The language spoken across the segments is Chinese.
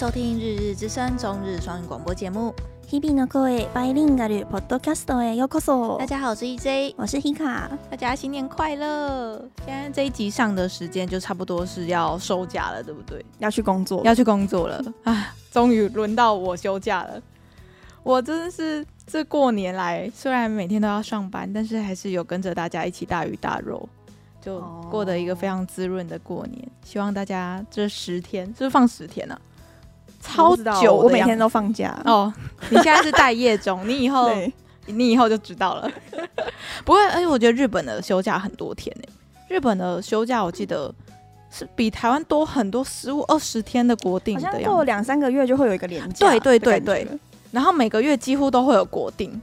收听《日日之声》中日双语广播节目。日々の声バイリンガルポッドキャストへようこそ。大家好，我是 EJ，我是 Hika。大家新年快乐！现在这一集上的时间就差不多是要收假了，对不对？要去工作，要去工作了啊！终于轮到我休假了。我真的是这过年来，虽然每天都要上班，但是还是有跟着大家一起大鱼大肉。就过得一个非常滋润的过年，哦、希望大家这十天是不是放十天呢、啊？ 超久，我每天都放假哦。你现在是待业中，你以后 你以后就知道了。不过，而且我觉得日本的休假很多天呢。日本的休假我记得是比台湾多很多，十五二十天的国定的样子。过两三个月就会有一个连假。对对对对。然后每个月几乎都会有国定，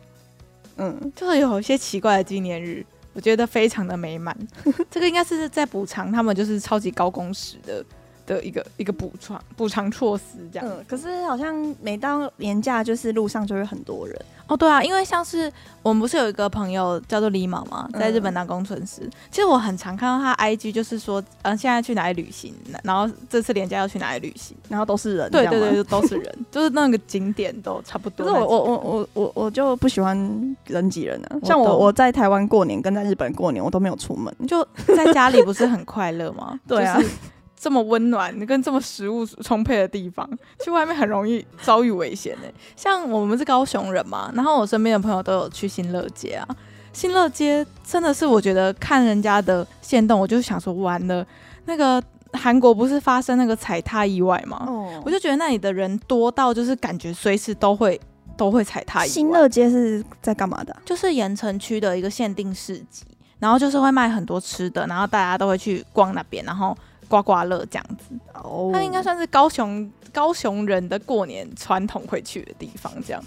嗯，就是有一些奇怪的纪念日。我觉得非常的美满，这个应该是在补偿他们就是超级高工时的的一个一个补偿补偿措施这样。嗯，可是好像每到年假，就是路上就会很多人。哦，对啊，因为像是我们不是有一个朋友叫做李毛嘛，在日本当工程师。嗯、其实我很常看到他 IG，就是说，嗯，现在去哪里旅行，然后这次年假要去哪里旅行，然后都是人。对对对，都是人，就是那个景点都差不多。可是我我我我我我就不喜欢人挤人啊。像我我在台湾过年跟在日本过年，我都没有出门，就在家里不是很快乐吗？对啊。就是这么温暖跟这么食物充沛的地方，去外面很容易遭遇危险呢。像我们是高雄人嘛，然后我身边的朋友都有去新乐街啊。新乐街真的是我觉得看人家的线动，我就想说完了。那个韩国不是发生那个踩踏意外吗？哦，我就觉得那里的人多到就是感觉随时都会都会踩踏意外。新乐街是在干嘛的？就是盐城区的一个限定市集，然后就是会卖很多吃的，然后大家都会去逛那边，然后。刮刮乐这样子，哦，它应该算是高雄高雄人的过年传统会去的地方，这样。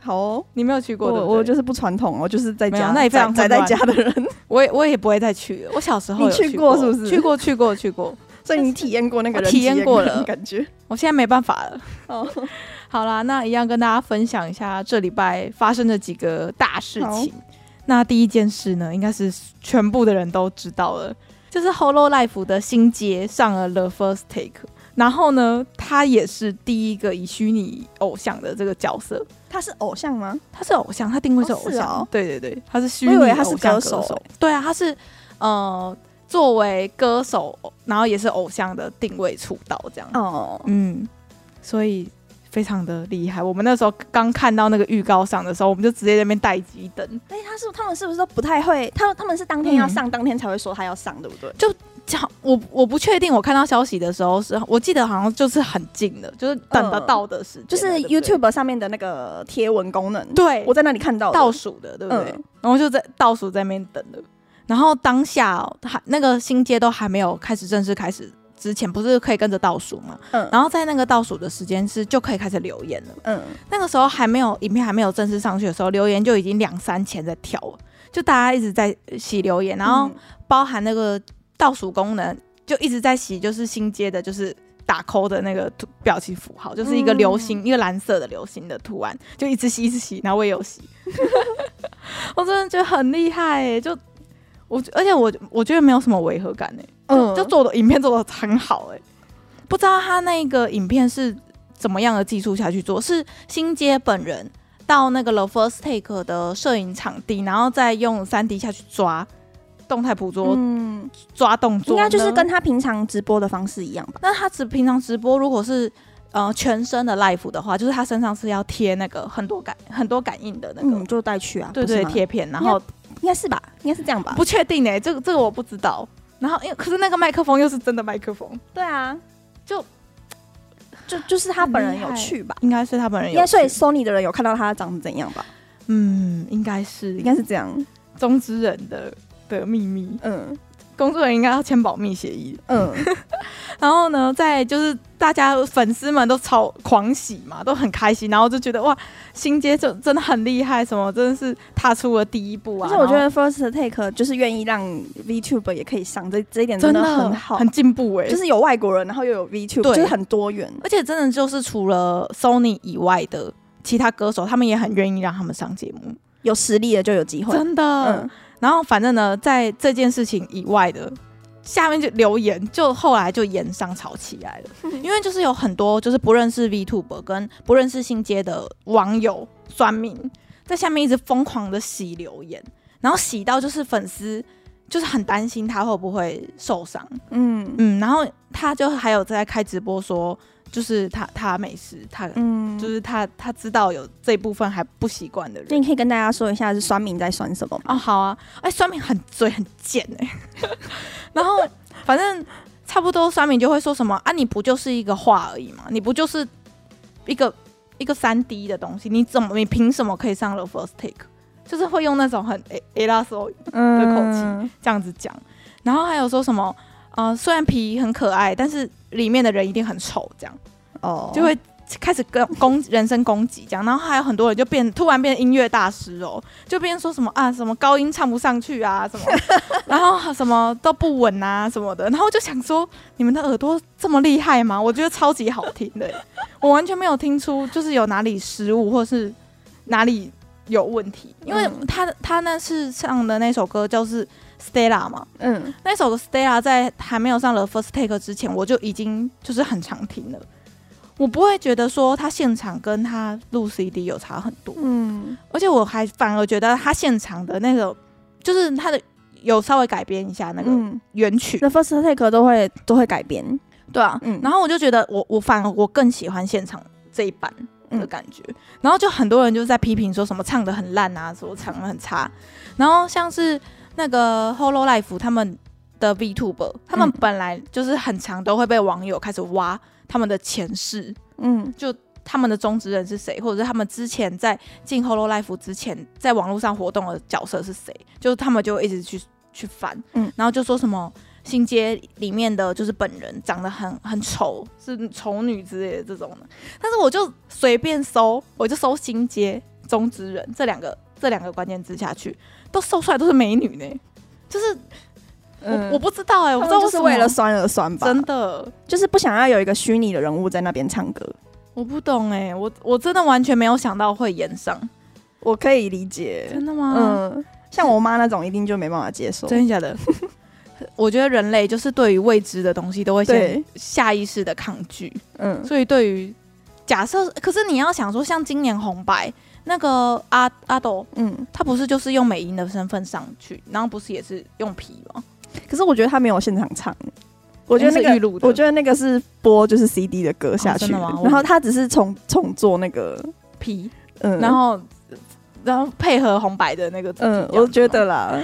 好哦，你没有去过，的我就是不传统哦，就是在家，那也非常宅在家的人，我也我也不会再去了。我小时候你去过是不是？去过去过去过，所以你体验过那个人体验过了感觉。我现在没办法了。哦，好啦，那一样跟大家分享一下这礼拜发生的几个大事情。那第一件事呢，应该是全部的人都知道了。就是 Holo Life 的新街上了 The First Take，然后呢，他也是第一个以虚拟偶像的这个角色。他是偶像吗？他是偶像，他定位是偶像。哦哦、对对对，他是虚拟偶像。歌手对啊，他是呃，作为歌手，然后也是偶像的定位出道这样。哦，嗯，所以。非常的厉害，我们那时候刚看到那个预告上的时候，我们就直接在那边待机等。哎，他是他们是不是都不太会？他他们是当天要上，嗯、当天才会说他要上，对不对？就讲我我不确定，我看到消息的时候是，我记得好像就是很近的，就是等得到的时间，就是 YouTube 上面的那个贴文功能。对，我在那里看到倒数的，对不对？嗯、然后就在倒数在那边等的，然后当下还那个新街都还没有开始正式开始。之前不是可以跟着倒数嘛？嗯，然后在那个倒数的时间是就可以开始留言了。嗯，那个时候还没有影片还没有正式上去的时候，留言就已经两三千在跳了，就大家一直在洗留言，然后包含那个倒数功能就一直在洗，就是新接的，就是打 call 的那个图表情符号，就是一个流星，嗯、一个蓝色的流星的图案，就一直洗一直洗，然后我也有洗，我真的觉得很厉害哎，就。我而且我我觉得没有什么违和感哎、欸，嗯，就做的影片做的很好哎、欸，不知道他那个影片是怎么样的技术下去做，是新街本人到那个 The First Take 的摄影场地，然后再用三 D 下去抓动态捕捉，嗯，抓动作，应该就是跟他平常直播的方式一样吧？那他只平常直播如果是呃全身的 life 的话，就是他身上是要贴那个很多感很多感应的那个，嗯、就带去啊，对对贴片，然后。应该是吧，应该是这样吧，不确定哎、欸，这个这个我不知道。然后，因为可是那个麦克风又是真的麦克风，对啊，就就就是他本人有去吧，应该是他本人有去。应该所以 Sony 的人有看到他长得怎样吧？嗯，应该是，应该是这样，中之人的的秘密，嗯。工作人员应该要签保密协议。嗯，然后呢，在就是大家粉丝们都超狂喜嘛，都很开心，然后就觉得哇，新街就真的很厉害，什么真的是踏出了第一步啊！而且我觉得 First Take 就是愿意让 VTuber 也可以上，这这一点真的很好，很进步哎、欸，就是有外国人，然后又有 VTuber，就是很多元，而且真的就是除了 Sony 以外的其他歌手，他们也很愿意让他们上节目，有实力的就有机会，真的。嗯然后反正呢，在这件事情以外的，下面就留言，就后来就炎上吵起来了，因为就是有很多就是不认识 VTuber 跟不认识新街的网友酸民在下面一直疯狂的洗留言，然后洗到就是粉丝就是很担心他会不会受伤，嗯嗯，然后他就还有在开直播说。就是他，他没事，他嗯，就是他，他知道有这一部分还不习惯的人。那你可以跟大家说一下，是酸民在酸什么吗？哦，好啊，哎、欸，酸民很嘴很贱哎、欸，然后反正差不多酸民就会说什么啊，你不就是一个画而已吗？你不就是一个一个三 D 的东西？你怎么你凭什么可以上了 First Take？就是会用那种很哎哎拉索的口气、嗯、这样子讲，然后还有说什么？呃，虽然皮很可爱，但是里面的人一定很丑，这样哦，就会开始跟攻人身攻击这样，然后还有很多人就变突然变音乐大师哦，就变说什么啊，什么高音唱不上去啊，什么，然后什么都不稳啊什么的，然后就想说，你们的耳朵这么厉害吗？我觉得超级好听的，我完全没有听出就是有哪里失误或是哪里有问题，因为他他那是唱的那首歌就是。Stella 嘛，嗯，那首 Stella 在还没有上了 First Take 之前，我就已经就是很常听了。我不会觉得说他现场跟他录 CD 有差很多，嗯，而且我还反而觉得他现场的那个就是他的有稍微改编一下那个原曲，那、嗯、First Take 都会都会改编，对啊，嗯，然后我就觉得我我反而我更喜欢现场这一版的感觉，嗯、然后就很多人就在批评说什么唱的很烂啊，说唱的很差，然后像是。那个 Hololive 他们的 VTuber，他们本来就是很常都会被网友开始挖他们的前世，嗯，就他们的中职人是谁，或者是他们之前在进 Hololive 之前在网络上活动的角色是谁，就是他们就一直去去翻，嗯，然后就说什么新街里面的就是本人长得很很丑，是丑女之类的这种的，但是我就随便搜，我就搜新街中职人这两个这两个关键字下去。都瘦出来都是美女呢，就是、嗯、我我不知道哎、欸，我不知道是为了酸而酸吧？真的就是不想要有一个虚拟的人物在那边唱歌。我不懂哎、欸，我我真的完全没有想到会演上，我可以理解。真的吗？嗯，像我妈那种一定就没办法接受。真的假的？我觉得人类就是对于未知的东西都会先下意识的抗拒。嗯，所以对于假设，可是你要想说，像今年红白。那个阿阿斗，嗯，他不是就是用美音的身份上去，然后不是也是用皮吗？可是我觉得他没有现场唱，我觉得那个，我觉得那个是播就是 CD 的歌下去，哦、然后他只是重重做那个皮，嗯，然后然后配合红白的那个，嗯，我觉得啦。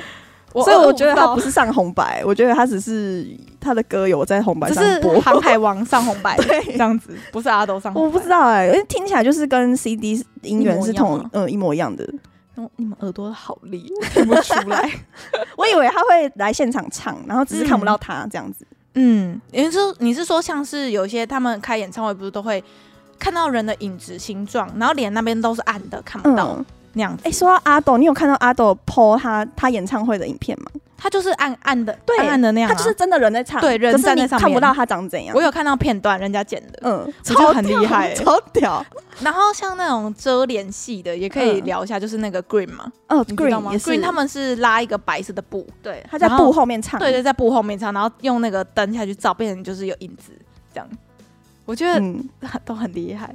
所以我觉得他不是上红白，我觉得他只是他的歌有在红白上播，是航海王上红白，对，这样子，不是阿斗上。我不知道哎、欸，因为听起来就是跟 CD 音源是同嗯一模一样的。哦，你们耳朵好利，我听不出来。我以为他会来现场唱，然后只是看不到他这样子。嗯，也就是说你是说像是有些他们开演唱会不是都会看到人的影子形状，然后脸那边都是暗的，看不到。嗯那样，哎、欸，说到阿斗，你有看到阿斗 po 他他演唱会的影片吗？他就是暗暗的，对，暗暗的那样、啊，他就是真的人在唱，对，人站在上面，看不到他长怎样。我有看到片段，人家剪的，嗯，超很厉害、欸，超屌。然后像那种遮脸系的，也可以聊一下，就是那个 Green 嘛，嗯、哦，Green 也是，Green 他们是拉一个白色的布，对，他在布后面唱，对对，在布后面唱，然后用那个灯下去照，变成就是有影子这样。我觉得 都很厉害。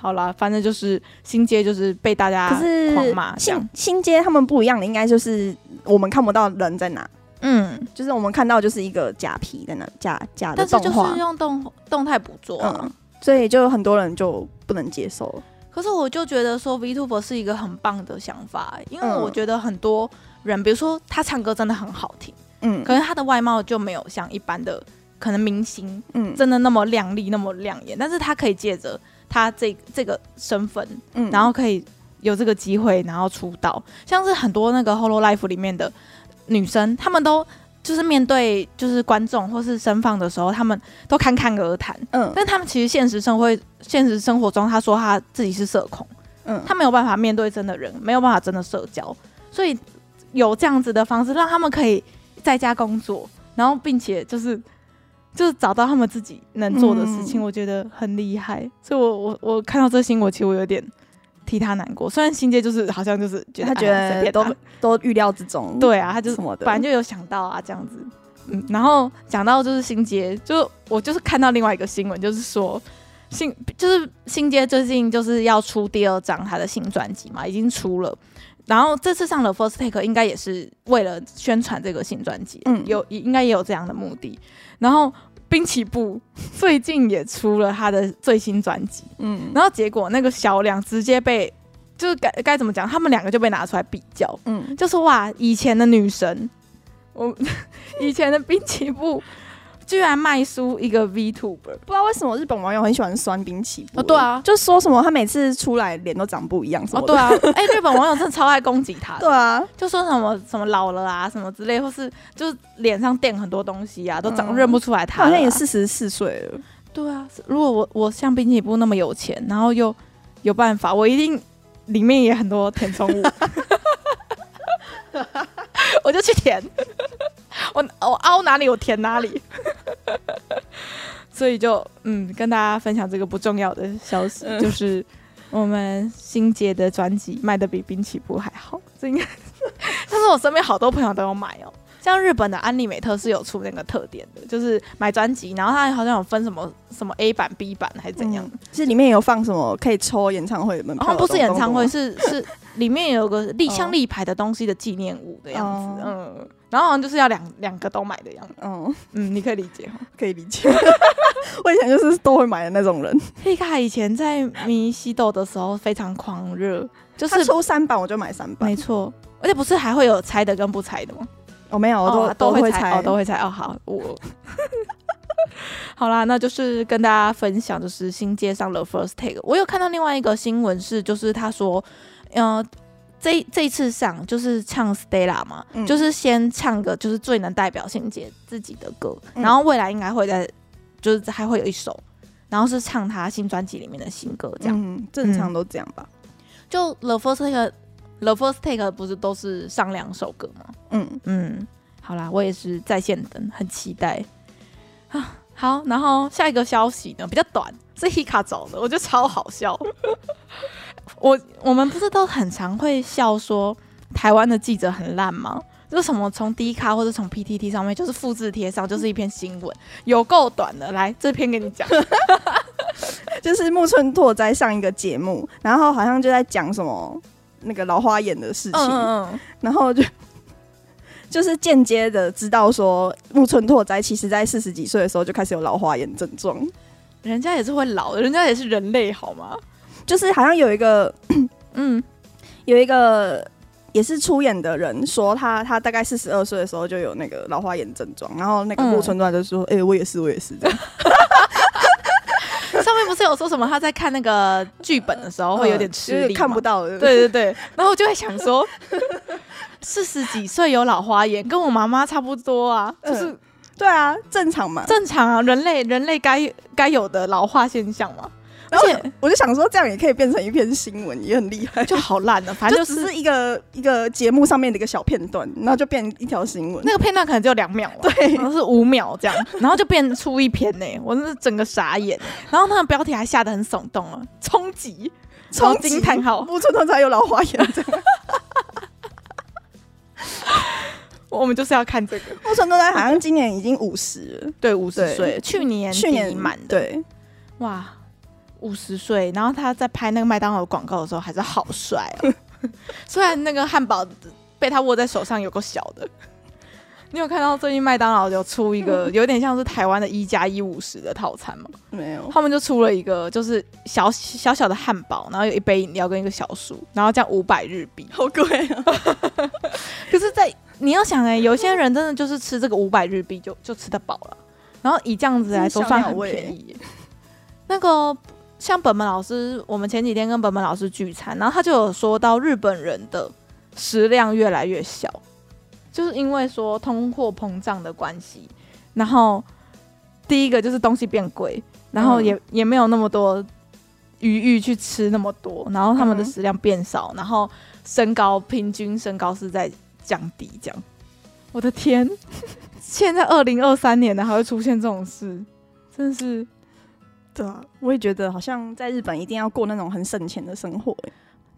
好啦，反正就是新街就是被大家狂骂。新新街他们不一样的，应该就是我们看不到人在哪，嗯，就是我们看到就是一个假皮在那，假假的动画，但是就是用动动态捕捉，嗯，所以就很多人就不能接受。可是我就觉得说 VTuber 是一个很棒的想法，因为我觉得很多人，比如说他唱歌真的很好听，嗯，可是他的外貌就没有像一般的可能明星，嗯，真的那么靓丽那么亮眼，但是他可以借着。他这这个身份，嗯，然后可以有这个机会，然后出道，像是很多那个 Hololive 里面的女生，她们都就是面对就是观众或是声放的时候，她们都侃侃而谈，嗯，但她们其实现实生活现实生活中，她说她自己是社恐，嗯，她没有办法面对真的人，没有办法真的社交，所以有这样子的方式，让他们可以在家工作，然后并且就是。就是找到他们自己能做的事情，我觉得很厉害，嗯、所以我我我看到这新闻，其实我有点替他难过。虽然星阶就是好像就是觉得他觉得都都预料之中，对啊，他就什么的，反正就有想到啊这样子，嗯，然后讲到就是新街，就我就是看到另外一个新闻，就是说新就是新街最近就是要出第二张他的新专辑嘛，已经出了。然后这次上了 First Take 应该也是为了宣传这个新专辑，嗯，有应该也有这样的目的。然后滨崎步最近也出了他的最新专辑，嗯，然后结果那个销量直接被就是该该怎么讲，他们两个就被拿出来比较，嗯，就说哇，以前的女神，我 以前的滨崎步。居然卖书一个 VTuber，不知道为什么日本网友很喜欢酸冰崎步。哦，对啊，就说什么他每次出来脸都长不一样什么。哦，对啊，哎、欸，日本网友真的超爱攻击他。对啊，就说什么什么老了啊，什么之类，或是就是脸上垫很多东西啊，都长认不出来他，啊嗯。他好像也四十四岁了。对啊，如果我我像滨崎步那么有钱，然后又有办法，我一定里面也很多填充物，我就去填。我我凹哪里我填哪里，所以就嗯跟大家分享这个不重要的消息，嗯、就是我们新杰的专辑卖的比滨崎步还好，这应该，但是我身边好多朋友都有买哦。像日本的安利美特是有出那个特点的，就是买专辑，然后它好像有分什么什么 A 版、B 版还是怎样，嗯、是里面有放什么可以抽演唱会的门票不是演唱会，是是里面有个立像立牌的东西的纪念物的样子，哦、嗯，然后好像就是要两两个都买的样子，嗯嗯，你可以理解，可以理解。我以前就是都会买的那种人。黑卡以前在迷西豆的时候非常狂热，就是抽三版我就买三版，没错，而且不是还会有拆的跟不拆的吗？我、哦、没有，我都、哦、都会拆，哦，都会拆哦。好，我 好啦，那就是跟大家分享，就是新街上的 First Take。我有看到另外一个新闻是，就是他说，呃，这这一次上就是唱 Stella 嘛，嗯、就是先唱个就是最能代表新街自己的歌，嗯、然后未来应该会在就是还会有一首，然后是唱他新专辑里面的新歌，这样、嗯、正常都这样吧？嗯、就 The First Take。The First Take 不是都是上两首歌吗？嗯嗯，好啦，我也是在线等，很期待啊。好，然后下一个消息呢比较短，是 Hika 找的，我觉得超好笑。我我们不是都很常会笑说台湾的记者很烂吗？就什么从 D 卡或者从 PTT 上面就是复制贴上，就是一篇新闻，有够短的。来，这篇给你讲，就是木村拓哉上一个节目，然后好像就在讲什么。那个老花眼的事情，嗯嗯，然后就就是间接的知道说木村拓哉其实在四十几岁的时候就开始有老花眼症状，人家也是会老的，人家也是人类好吗？就是好像有一个 嗯，有一个也是出演的人说他他大概四十二岁的时候就有那个老花眼症状，然后那个木村段就说：“哎、我也是，我也是。”这样。上面不是有说什么他在看那个剧本的时候会有点吃力，看不到。对对对，然后我就会想说，四十几岁有老花眼，跟我妈妈差不多啊，就是、嗯、对啊，正常嘛，正常啊，人类人类该该有的老化现象嘛。而且我就想说，这样也可以变成一篇新闻，也很厉害。就好烂了，反正就只是一个一个节目上面的一个小片段，然后就变一条新闻。那个片段可能只有两秒，对，然后是五秒这样，然后就变出一篇呢。我真是整个傻眼。然后那个标题还下得很耸动啊，冲击，冲击叹号，木村拓哉有老花眼这样。我们就是要看这个。木村拓哉好像今年已经五十了，对，五十岁，去年去年满的，对，哇。五十岁，然后他在拍那个麦当劳广告的时候还是好帅哦。虽然那个汉堡被他握在手上有个小的。你有看到最近麦当劳有出一个 有点像是台湾的一加一五十的套餐吗？没有，他们就出了一个就是小小小的汉堡，然后有一杯饮料跟一个小树，然后这样五百日币，好贵啊！可是，在你要想哎、欸，有些人真的就是吃这个五百日币就就吃得饱了，然后以这样子来说算很便宜。那个。像本本老师，我们前几天跟本本老师聚餐，然后他就有说到日本人的食量越来越小，就是因为说通货膨胀的关系。然后第一个就是东西变贵，然后也、嗯、也没有那么多余裕去吃那么多，然后他们的食量变少，然后身高平均身高是在降低，这样。我的天，现在二零二三年了还会出现这种事，真是。对啊，我也觉得好像在日本一定要过那种很省钱的生活。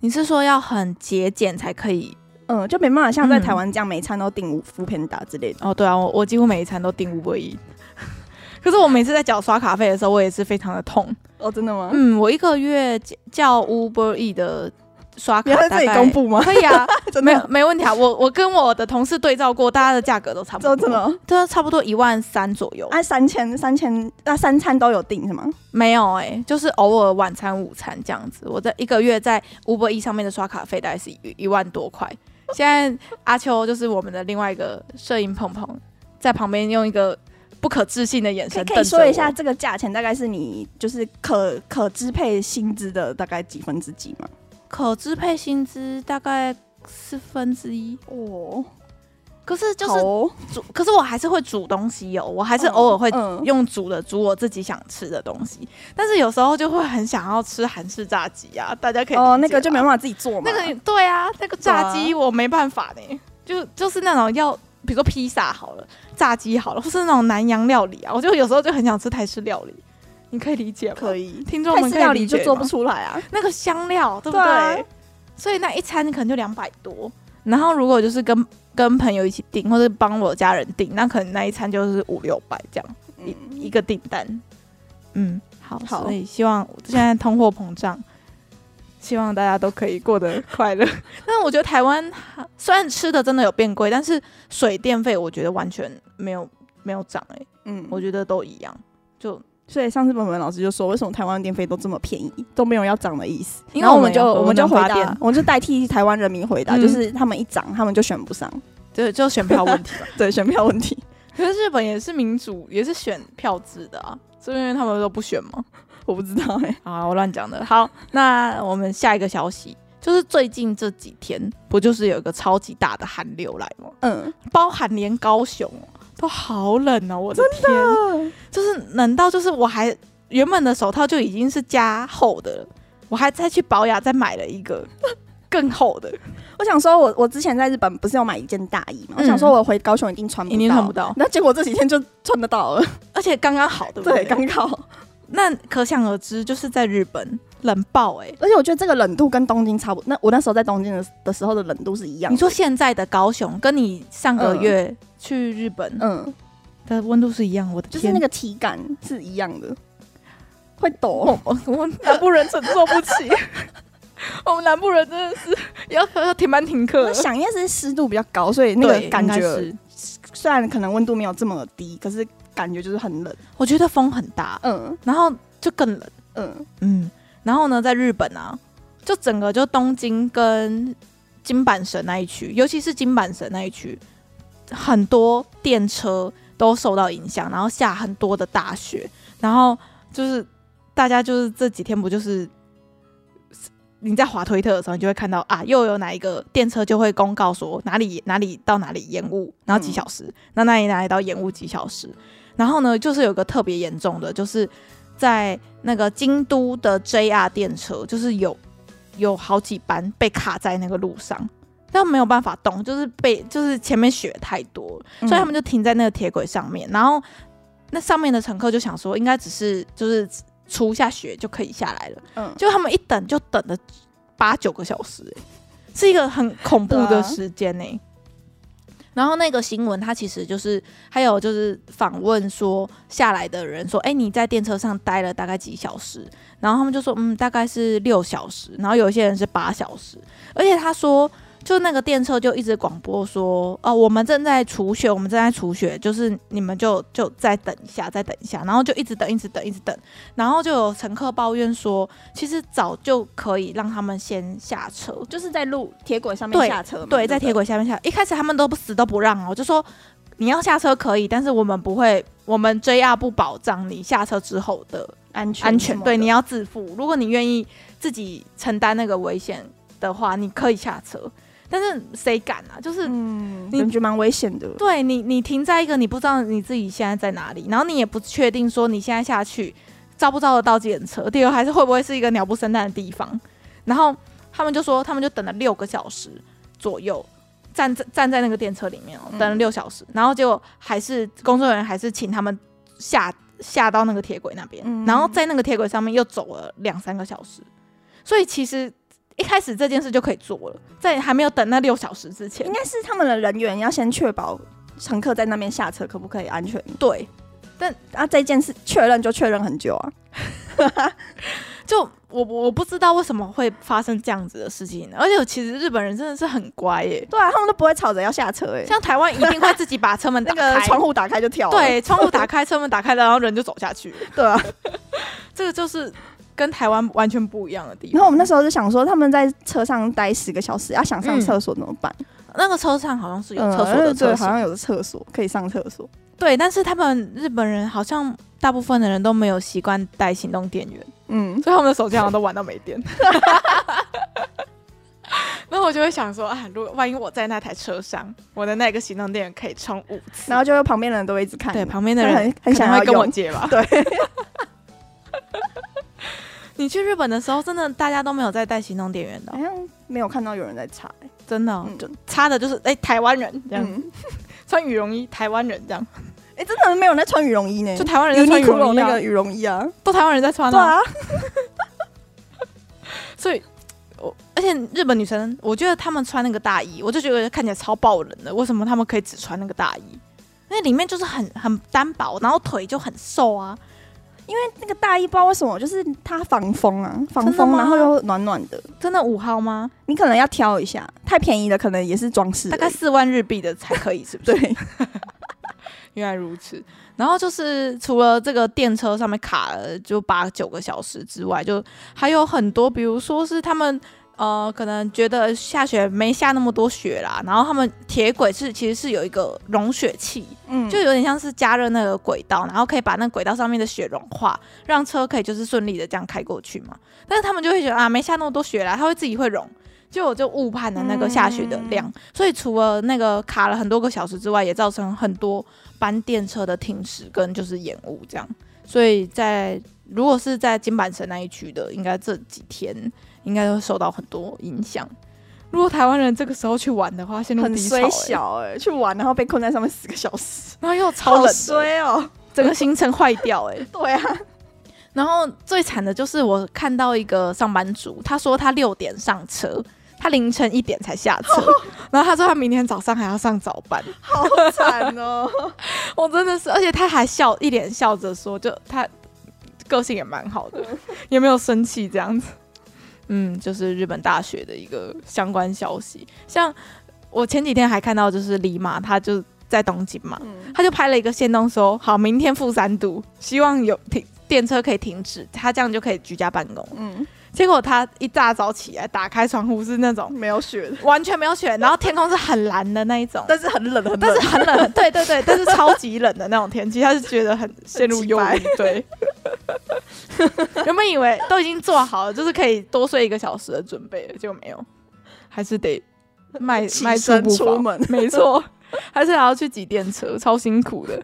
你是说要很节俭才可以嗯，就没办法像在台湾这样每餐都订 foodpanda 之类的。哦，对啊，我我几乎每一餐都订 Uber Eats。可是我每次在缴刷卡费的时候，我也是非常的痛。哦，真的吗？嗯，我一个月叫 Uber Eats 的。刷卡在这里公布吗？可以啊，没有没问题啊。我我跟我的同事对照过，大家的价格都差不多，真的，对，差不多一万三左右。哎，三千三千，那三餐都有订是吗？没有哎、欸，就是偶尔晚餐、午餐这样子。我在一个月在 Uber E 上面的刷卡费大概是一一万多块。现在阿秋就是我们的另外一个摄影鹏鹏，在旁边用一个不可置信的眼神，可以说一下这个价钱大概是你就是可可支配薪资的大概几分之几吗？可支配薪资大概四分之一哦，可是就是煮，哦、可是我还是会煮东西哦，我还是偶尔会用煮的煮我自己想吃的东西，嗯嗯、但是有时候就会很想要吃韩式炸鸡啊，大家可以哦，那个就没办法自己做嘛，那个对啊，那个炸鸡我没办法呢，就就是那种要比如说披萨好了，炸鸡好了，或是那种南洋料理啊，我就有时候就很想吃台式料理。你可以理解吗？可以，听众们可以理解就做不出来啊，那个香料对不对？所以那一餐可能就两百多，然后如果就是跟跟朋友一起订，或者帮我家人订，那可能那一餐就是五六百这样，一、嗯、一个订单。嗯，好，好，所以希望现在通货膨胀，希望大家都可以过得快乐。但是我觉得台湾虽然吃的真的有变贵，但是水电费我觉得完全没有没有涨哎、欸，嗯，我觉得都一样，就。所以上次本本老师就说，为什么台湾电费都这么便宜，都没有要涨的意思？然后我们就我们就回答，我们就代替台湾人民回答，就是他们一涨，他们就选不上，对，就选票问题吧。对，选票问题。可是日本也是民主，也是选票制的啊，是因为他们都不选吗？我不知道哎、欸，啊，我乱讲的。好，那我们下一个消息就是最近这几天不就是有一个超级大的寒流来吗？嗯，包含连高雄。都好冷哦！我的天，的就是冷到就是我还原本的手套就已经是加厚的了，我还再去保雅再买了一个 更厚的。我想说我，我我之前在日本不是要买一件大衣嘛？嗯、我想说我回高雄一定穿不到，一定穿不到。那结果这几天就穿得到了，而且刚刚好，对不对？刚好。那可想而知，就是在日本冷爆哎、欸！而且我觉得这个冷度跟东京差不多。那我那时候在东京的的时候的冷度是一样的。你说现在的高雄跟你上个月、嗯？去日本，嗯，的温度是一样，我的就是那个体感是一样的，会抖，我们南部人承受不起，我们南部人真的是要要停班停课。我想应该是湿度比较高，所以那个感觉虽然可能温度没有这么低，可是感觉就是很冷。我觉得风很大，嗯，然后就更冷，嗯嗯，然后呢，在日本啊，就整个就东京跟金板神那一区，尤其是金板神那一区。很多电车都受到影响，然后下很多的大雪，然后就是大家就是这几天不就是你在滑推特的时候，你就会看到啊，又有哪一个电车就会公告说哪里哪里到哪里延误，然后几小时，那、嗯、哪里哪里到延误几小时，然后呢，就是有个特别严重的，就是在那个京都的 JR 电车，就是有有好几班被卡在那个路上。但没有办法动，就是被就是前面雪太多，所以他们就停在那个铁轨上面。然后那上面的乘客就想说，应该只是就是除下雪就可以下来了。嗯，就他们一等就等了八九个小时，欸，是一个很恐怖的时间呢，欸。然后那个新闻，它其实就是还有就是访问说下来的人说，哎，你在电车上待了大概几小时？然后他们就说，嗯，大概是六小时。然后有些人是八小时，而且他说。就那个电车就一直广播说，哦，我们正在除雪，我们正在除雪，就是你们就就再等一下，再等一下，然后就一直等，一直等，一直等，然后就有乘客抱怨说，其实早就可以让他们先下车，就是在路铁轨上面下车嘛，对，对，在铁轨下面下。一开始他们都不死都不让哦，就说你要下车可以，但是我们不会，我们 JR 不保障你下车之后的安全，安全，对，你要自负。如果你愿意自己承担那个危险的话，你可以下车。但是谁敢啊？就是你感觉蛮危险的。对你，你停在一个你不知道你自己现在在哪里，然后你也不确定说你现在下去招不招得到计程车，第二还是会不会是一个鸟不生蛋的地方。然后他们就说，他们就等了六个小时左右，站在站在那个电车里面哦，等了六小时，然后结果还是工作人员还是请他们下下到那个铁轨那边，然后在那个铁轨上面又走了两三个小时，所以其实。一开始这件事就可以做了，在还没有等那六小时之前，应该是他们的人员要先确保乘客在那边下车可不可以安全。对，但啊这件事确认就确认很久啊，就我我不知道为什么会发生这样子的事情，而且其实日本人真的是很乖耶，对啊，他们都不会吵着要下车哎，像台湾一定会自己把车门 那个窗户打开就跳，对，窗户打开，车门打开了，然后人就走下去，对啊，这个就是。跟台湾完全不一样的地方。然后我们那时候就想说，他们在车上待十个小时，要想上厕所怎么办？嗯、那个车上好像是有厕所的厕所、嗯，好像有个厕所可以上厕所。对，但是他们日本人好像大部分的人都没有习惯带行动电源，嗯，所以他们的手机好像都玩到没电。那我就会想说，啊，如果万一我在那台车上，我的那个行动电源可以充五次，然后就旁边的人都会一直看，对，旁边的人很很想要跟我借吧，对。你去日本的时候，真的大家都没有在带行动电源的，好像没有看到有人在插、欸，真的、就插的就是哎、欸、台湾人这样，嗯、穿羽绒衣台湾人这样，哎、欸、真的没有人在穿羽绒衣呢，就台湾人在穿羽绒、啊、那个羽绒衣啊，都台湾人在穿啊，对啊，所以我而且日本女生，我觉得她们穿那个大衣，我就觉得看起来超爆冷的，为什么她们可以只穿那个大衣？因为里面就是很很单薄，然后腿就很瘦啊。因为那个大衣不知道为什么，就是它防风啊，防风，然后又暖暖的。真的五号吗？你可能要挑一下，太便宜的可能也是装饰，大概四万日币的才可以，是不是？对，原来如此。然后就是除了这个电车上面卡了就八九个小时之外，就还有很多，比如说是他们。呃，可能觉得下雪没下那么多雪啦，然后他们铁轨是其实是有一个融雪器，嗯，就有点像是加热那个轨道，然后可以把那轨道上面的雪融化，让车可以就是顺利的这样开过去嘛。但是他们就会觉得啊，没下那么多雪啦，它会自己会融，就我就误判了那个下雪的量，嗯。所以除了那个卡了很多个小时之外，也造成很多班电车的停驶跟就是延误这样。所以在如果是在金板神那一区的，应该这几天。应该会受到很多影响。如果台湾人这个时候去玩的话，陷入低潮、欸。很小哎、欸，去玩然后被困在上面十个小时，然后又超冷，衰哦，整个行程坏掉哎、欸。对啊，然后最惨的就是我看到一个上班族，他说他六点上车，他凌晨一点才下车，然后他说他明天早上还要上早班，好惨哦！我真的是，而且他还笑，一脸笑着说，就他个性也蛮好的，也没有生气这样子。嗯，就是日本大学的一个相关消息。像我前几天还看到，就是李马他就在东京嘛，嗯、他就拍了一个限动说：“好，明天负三度，希望有停电车可以停止，他这样就可以居家办公。”嗯，结果他一大早起来打开窗户是那种没有雪的，完全没有雪，然后天空是很蓝的那一种，但是很冷，很冷，但是很冷，对对对，但是超级冷的那种天气，他是觉得很陷入忧郁，对。原本以为都已经做好了，就是可以多睡一个小时的准备了，结果没有，还是得迈迈出步出门。没错，还是还要去挤电车，超辛苦的。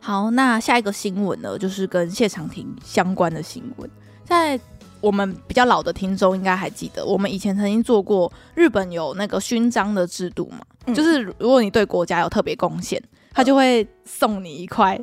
好，那下一个新闻呢，就是跟谢长廷相关的新闻。在我们比较老的听众应该还记得，我们以前曾经做过日本有那个勋章的制度嘛，嗯，就是如果你对国家有特别贡献，他就会送你一块。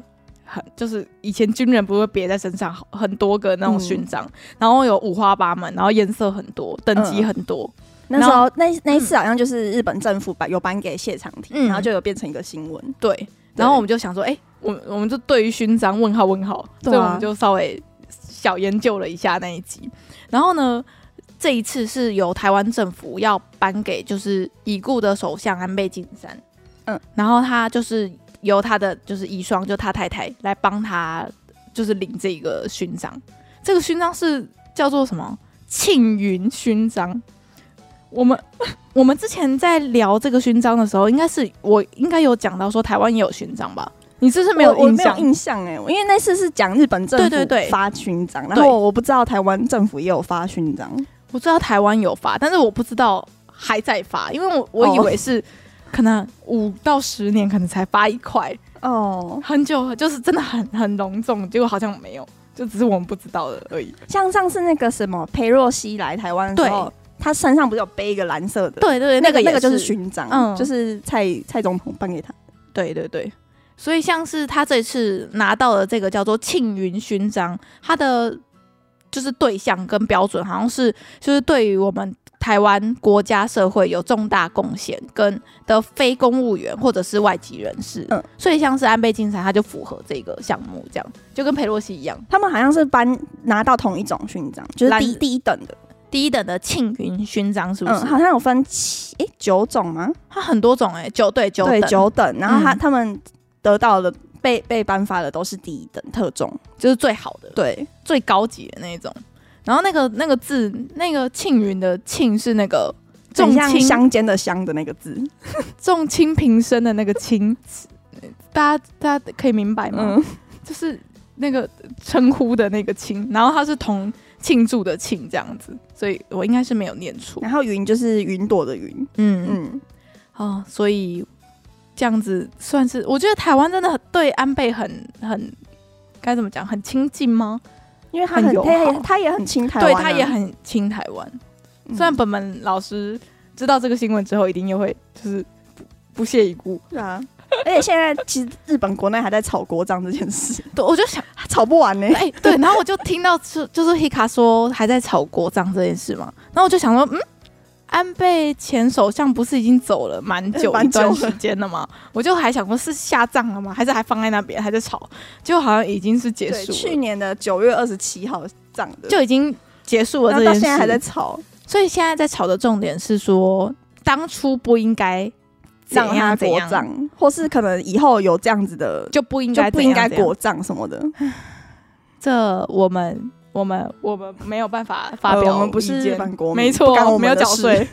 很就是以前军人不会别在身上很多个那种勋章，嗯，然后有五花八门，然后颜色很多，等级很多。嗯、那时候那那一次好像就是日本政府把有颁给谢长廷，嗯，然后就有变成一个新闻。对，然后我们就想说，哎、欸，我我们就对于勋章问号问号，啊，所以我们就稍微小研究了一下那一集。然后呢，这一次是由台湾政府要颁给就是已故的首相安倍晋三，嗯，然后他就是。由他的就是遗孀，就他太太来帮他，就是领这个勋章。这个勋章是叫做什么？庆云勋章。我们 我们之前在聊这个勋章的时候，应该是我应该有讲到说台湾也有勋章吧？你是不是没有我印象？印象哎，因为那次是讲日本政府发勋章，然后我不知道台湾政府也有发勋章。我知道台湾有发，但是我不知道还在发，因为我我以为是。可能五到十年，可能才发一块哦，很久，就是真的很很隆重，结果好像没有，就只是我们不知道的而已。像上次那个什么裴若曦来台湾的时候，他身上不是有背一个蓝色的？对对对，那个那个就是勋章，嗯，就是蔡蔡总统颁给他。对对对，所以像是他这次拿到的这个叫做庆云勋章，他的就是对象跟标准，好像是就是对于我们台湾国家社会有重大贡献跟的非公务员或者是外籍人士，嗯，所以像是安倍晋三他就符合这个项目，这样就跟佩洛西一样，他们好像是颁拿到同一种勋章，就是第第一等的。第一等的庆云勋章是不是？嗯，好像有分七诶九种吗？它很多种诶、欸，九对九对九等，然后他、嗯、他们得到的被被颁发的都是第一等特种，就是最好的，对，最高级的那种。然后那个那个字，那个庆云的庆是那个重轻相间的相的那个字，重亲平生的那个亲，大家大家可以明白吗？嗯、就是那个称呼的那个亲，然后它是同。庆祝的庆这样子，所以我应该是没有念错。然后云就是云朵的云，嗯嗯，哦，所以这样子算是，我觉得台湾真的对安倍很很该怎么讲，很亲近吗？因为他很，他也他也很亲台湾，啊，对他也很亲台湾。虽然本本老师知道这个新闻之后，一定又会就是不不屑一顾，是啊。而且现在其实日本国内还在炒国葬这件事，对，我就想炒不完呢、欸。哎、欸，对，然后我就听到是就是 Hika 说还在炒国葬这件事嘛，然后我就想说，嗯，安倍前首相不是已经走了蛮久一段时间了吗？我就还想说，是下葬了吗？还是还放在那边还在吵？就好像已经是结束了，去年的九月二十七号葬的就已经结束了这件事，到现在还在吵。所以现在在吵的重点是说，当初不应该。让他国葬，或是可能以后有这样子的，就不应该不应该国葬什么的。这我们我们我们没有办法发表，我们不是没错，我没有缴税。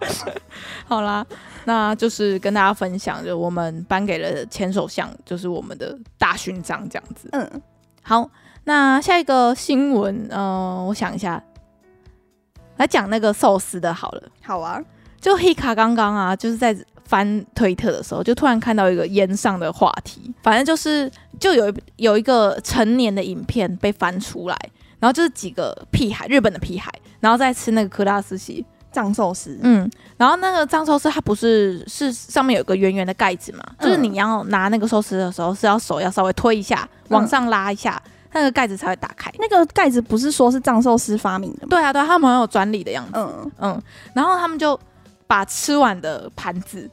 好啦，那就是跟大家分享，就我们颁给了前首相，就是我们的大勋章这样子。嗯，好，那下一个新闻，嗯、呃，我想一下，来讲那个寿司的，好了。好啊，就 Hika 刚刚啊，就是在。翻推特的时候，就突然看到一个烟上的话题，反正就是就有有一个成年的影片被翻出来，然后就是几个屁孩，日本的屁孩，然后再吃那个科拉斯西藏寿司，嗯，然后那个藏寿司它不是是上面有个圆圆的盖子嘛，嗯、就是你要拿那个寿司的时候是要手要稍微推一下，往上拉一下，嗯、那个盖子才会打开。那个盖子不是说是藏寿司发明的吗？对啊，对啊，他们很有专利的样子，嗯。嗯，然后他们就把吃完的盘子。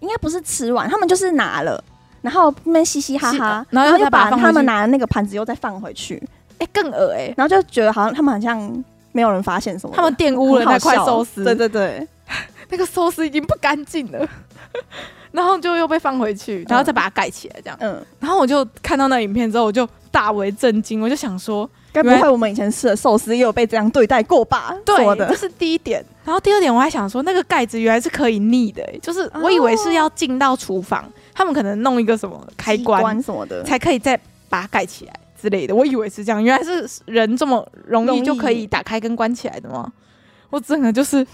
应该不是吃完，他们就是拿了，然后那边嘻嘻哈哈，然后又把他们拿的那个盘子又再放回去，哎、欸，更恶哎、欸，然后就觉得好像他们好像没有人发现什么，他们玷污了那块寿司，对对对，那个寿司已经不干净了，然后就又被放回去，然后再把它盖起来，这样，嗯，然后我就看到那影片之后，我就大为震惊，我就想说。该不会我们以前吃的寿司也有被这样对待过吧？对，这是第一点。然后第二点，我还想说，那个盖子原来是可以逆的、欸，就是我以为是要进到厨房，哦、他们可能弄一个什么开关，关什么的，才可以再把它盖起来之类的。我以为是这样，原来是人这么容易就可以打开跟关起来的吗？我整个就是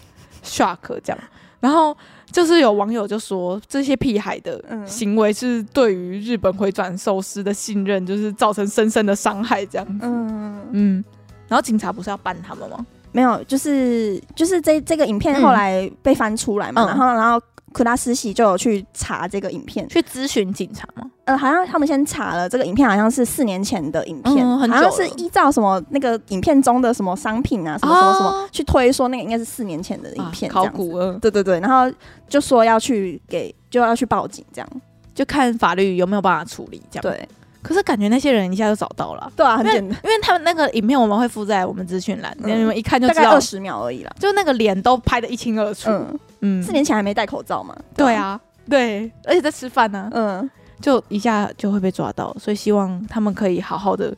shock 这样。然后就是有网友就说，这些屁孩的行为是对于日本回转寿司的信任，就是造成深深的伤害，这样子。嗯嗯。然后警察不是要办他们吗？没有，就是就是这这个影片后来被翻出来嘛，嗯、然后然后。珂珐寿司就有去查这个影片，去咨询警察吗？呃，好像他们先查了这个影片，好像是四年前的影片，嗯、好像是依照什么那个影片中的什么商品啊，什么什么什么、哦、去推说那个应该是四年前的影片，考古了。对对对，然后就说要去给就要去报警，这样就看法律有没有办法处理，这样对。可是感觉那些人一下就找到了，对啊，很简单，因为他们那个影片我们会附在我们资讯栏，你们一看就知道，大概二十秒而已啦，就那个脸都拍的一清二楚。嗯嗯，四年前还没戴口罩嘛？对啊，对，而且在吃饭呢，嗯，就一下就会被抓到，所以希望他们可以好好的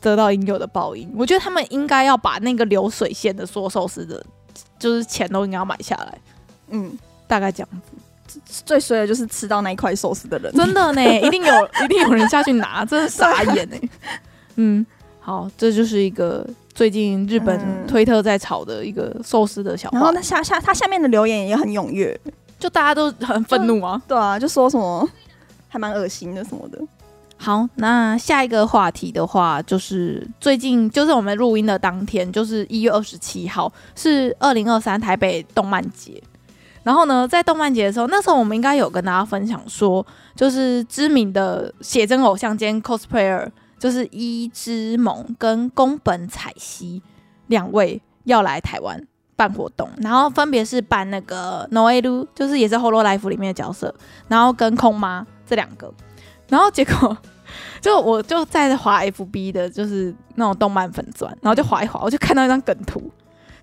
得到应有的报应。我觉得他们应该要把那个流水线的说寿司的，就是钱都应该要买下来。嗯，大概这样子。最衰的就是吃到那一块寿司的人，真的呢，一定有，一定有人下去拿，真的傻眼呢。嗯，好，这就是一个最近日本推特在炒的一个寿司的小话。然后他下下他下面的留言也很踊跃，就大家都很愤怒啊。对啊，就说什么还蛮恶心的什么的。好，那下一个话题的话，就是最近就是我们录音的当天，就是一月二十七号，是二零二三台北动漫节。然后呢，在动漫节的时候，那时候我们应该有跟大家分享说，就是知名的写真偶像兼 cosplayer 就是伊织萌跟宫本彩希两位要来台湾办活动，然后分别是扮那个 Noelu，就是也是《Hololive》里面的角色，然后跟空妈这两个，然后结果 就我就在滑 FB 的，就是那种动漫粉钻，然后就滑一滑，我就看到一张梗图，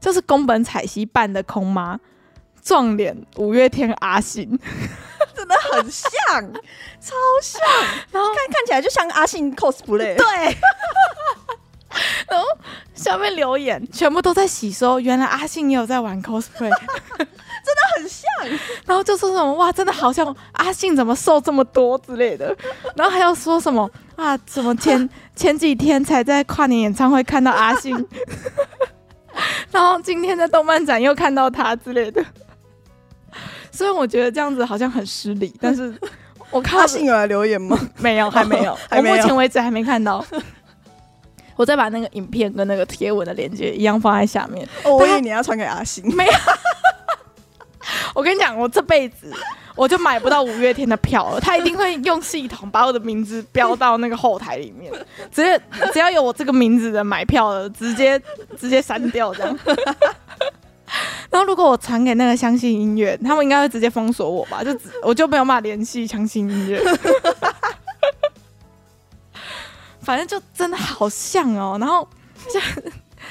就是宫本彩希扮的空妈撞脸五月天阿信。真的很像，超像，然后看看起来就像阿信 cosplay。对，然后下面留言全部都在洗说，原来阿信也有在玩 cosplay，真的很像。然后就说什么哇，真的好像阿信怎么瘦这么多之类的。然后还要说什么啊，怎么前前几天才在跨年演唱会看到阿信，然后今天在动漫展又看到他之类的。虽然我觉得这样子好像很失礼，但是我看阿信有来留言吗？没有，还没有，我目前为止还没看到。我再把那个影片跟那个贴文的链接一样放在下面。哦，我以为你要传给阿信。没有。我跟你讲，我这辈子我就买不到五月天的票了。他一定会用系统把我的名字标到那个后台里面，直接只要有我这个名字的买票的，直接直接删掉这样。然后，如果我传给那个相信音乐，他们应该会直接封锁我吧？就 我就没有办法联系相信音乐。反正就真的好像哦。然后下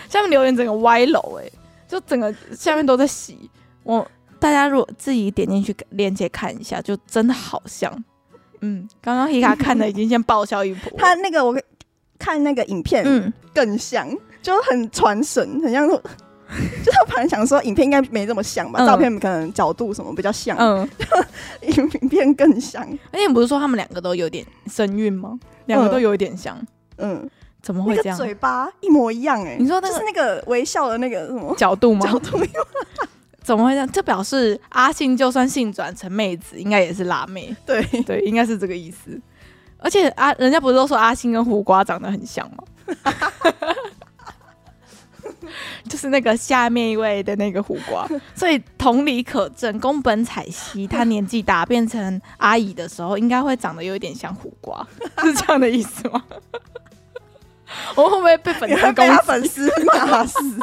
下面留言整个歪楼哎，就整个下面都在洗我。大家如果自己点进去链接看一下，就真的好像。嗯，刚刚 Hika 看的已经先爆笑一波。他那个我看那个影片，嗯，更像，就很传神，很像。就他本来想说，影片应该没这么像吧？嗯、照片可能角度什么比较像，嗯，影片更像。而且你不是说他们两个都有点神韵吗？两个都有一点像，嗯，怎么会这样？嘴巴一模一样哎、欸！你说那个、就是那个微笑的那个什么角度吗？角度 怎么会这样？这表示阿信就算性转成妹子，应该也是辣妹。对对，应该是这个意思。而且阿人家不是都说阿信跟胡瓜长得很像吗？就是那个下面一位的那个胡瓜，所以同理可证，宫本彩希她年纪大变成阿姨的时候，应该会长得有一点像胡瓜，是这样的意思吗？我会不会被粉丝攻击？粉丝骂死！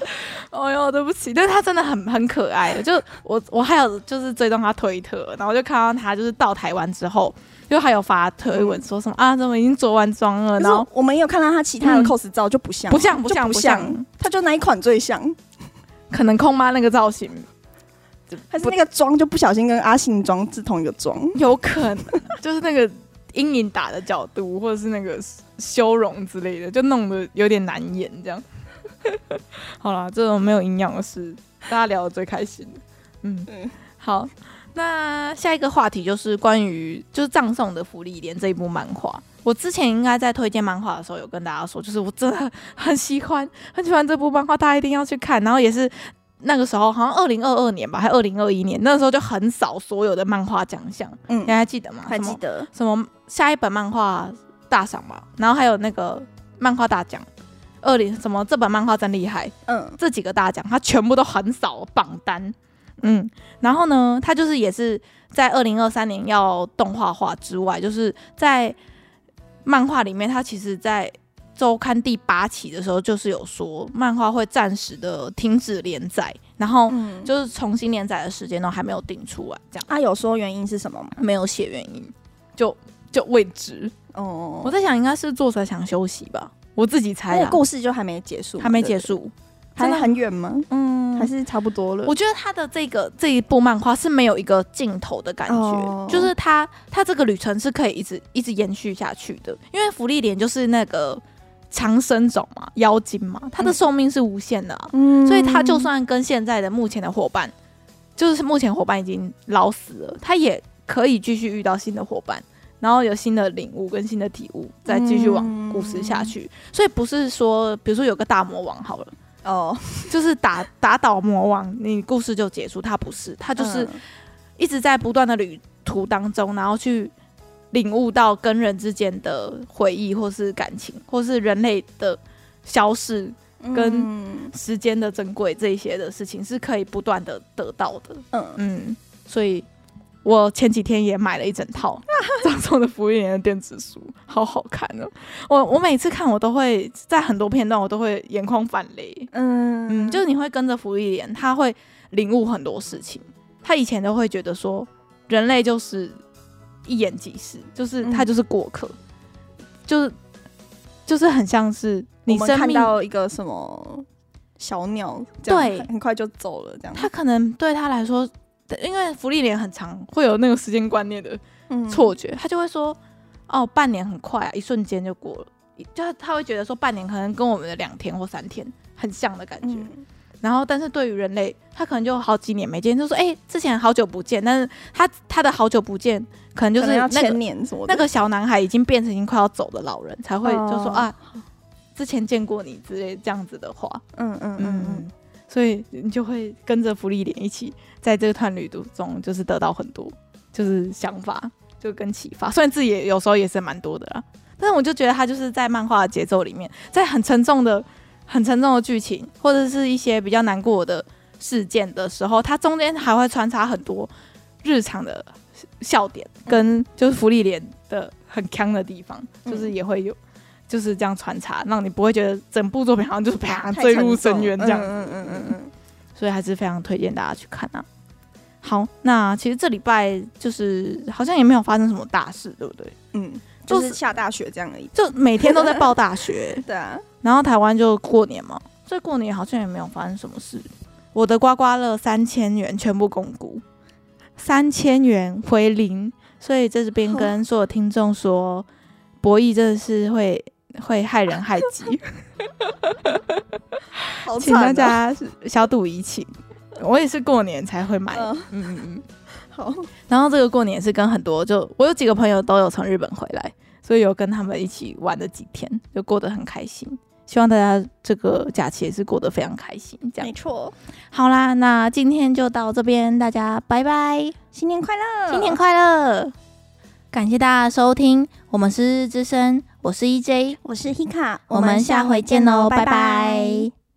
哎呦，对不起，但是他真的很很可爱。就我我还有就是追踪他推特，然后就看到他就是到台湾之后。就还有发推文说什么、嗯、啊？怎么已经着完妆了？然后我们也有看到他其他的 cos 照就不像，不像，不像，不像，他就那一款最像。可能空妈那个造型，还是那个妆就不小心跟阿信妆是同一个妆，有可能 就是那个阴影打的角度，或者是那个修容之类的，就弄得有点难演这样。好了，这种没有营养的事，大家聊的最开心。嗯，嗯好。那下一个话题就是关于就是葬送的福利莲这一部漫画。我之前应该在推荐漫画的时候有跟大家说，就是我真的很喜欢很喜欢这部漫画，大家一定要去看。然后也是那个时候，好像二零二二年吧，还二零二一年，那个时候就很少所有的漫画奖项。嗯，你还记得吗？还记得什么下一本漫画大赏吧？然后还有那个漫画大奖，二零什么这本漫画真厉害。嗯，这几个大奖他全部都横扫榜单。嗯，然后呢，他就是也是在二零二三年要动画化之外，就是在漫画里面，他其实在周刊第八期的时候，就是有说漫画会暂时的停止连载，然后就是重新连载的时间都还没有定出来。这样，他有说原因是什么吗？没有写原因，就就未知。哦，我在想，应该是作者想休息吧，我自己猜啊。故事就还没结束，还没结束。真的很远吗？嗯，还是差不多了。我觉得他的这个这一部漫画是没有一个尽头的感觉，哦、就是他他这个旅程是可以一直一直延续下去的。因为福利莲就是那个长生种嘛，妖精嘛，它的寿命是无限的、啊，嗯、所以他就算跟现在的目前的伙伴，就是目前伙伴已经老死了，他也可以继续遇到新的伙伴，然后有新的领悟跟新的体悟，再继续往故事下去。嗯、所以不是说，比如说有个大魔王好了。哦，就是打打倒魔王，你故事就结束。他不是，他就是一直在不断的旅途当中，然后去领悟到跟人之间的回忆，或是感情，或是人类的消逝跟时间的珍贵，这一些的事情是可以不断的得到的。嗯嗯，所以我前几天也买了一整套 葬送的芙莉莲的电子书，好好看哦！我我每次看，我都会在很多片段，我都会眼眶泛泪。嗯嗯，就是你会跟着芙莉莲，他会领悟很多事情。他以前都会觉得说，人类就是一眼即逝，就是他就是过客，嗯、就是就是很像是你生命看到一个什么小鸟，对，很快就走了这样。他可能对他来说。因为福利脸很长，会有那个时间观念的错觉，嗯、他就会说：“哦，半年很快啊，一瞬间就过了。”就他会觉得说，半年可能跟我们的两天或三天很像的感觉。嗯、然后，但是对于人类，他可能就好几年没见，就说：“哎、欸，之前好久不见。”但是他他的好久不见，可能就是那个千年那个小男孩已经变成已经快要走的老人，才会就说：“啊，之前见过你之类这样子的话。”嗯嗯嗯嗯。嗯所以你就会跟着芙莉莲一起，在这段旅途中，就是得到很多，就是想法，就跟启发。虽然自己也有时候也是蛮多的啦，但是我就觉得他就是在漫画的节奏里面，在很沉重的、很沉重的剧情，或者是一些比较难过的事件的时候，它中间还会穿插很多日常的笑点，跟就是芙莉莲的很坑的地方，就是也会有。就是这样穿插，让你不会觉得整部作品好像就是啪坠入深渊这样。嗯嗯嗯嗯嗯。所以还是非常推荐大家去看啊。好，那其实这礼拜就是好像也没有发生什么大事，对不对？嗯，就是下大雪这样而已，就每天都在报大雪。对啊。然后台湾就过年嘛，所以过年好像也没有发生什么事。我的刮刮乐三千元全部公估，三千元回零。所以在这边 跟所有听众说，博弈真的是会。会害人害己，请大家小赌怡情。我也是过年才会买，嗯嗯嗯，好。然后这个过年是跟很多，就我有几个朋友都有从日本回来，所以有跟他们一起玩了几天，就过得很开心。希望大家这个假期也是过得非常开心，这样没错。好啦，那今天就到这边，大家拜拜，新年快乐，新年快乐。感谢大家收听，我们是日日之声，我是 EJ，我是 Hika，我们下回见喽，拜拜。拜拜。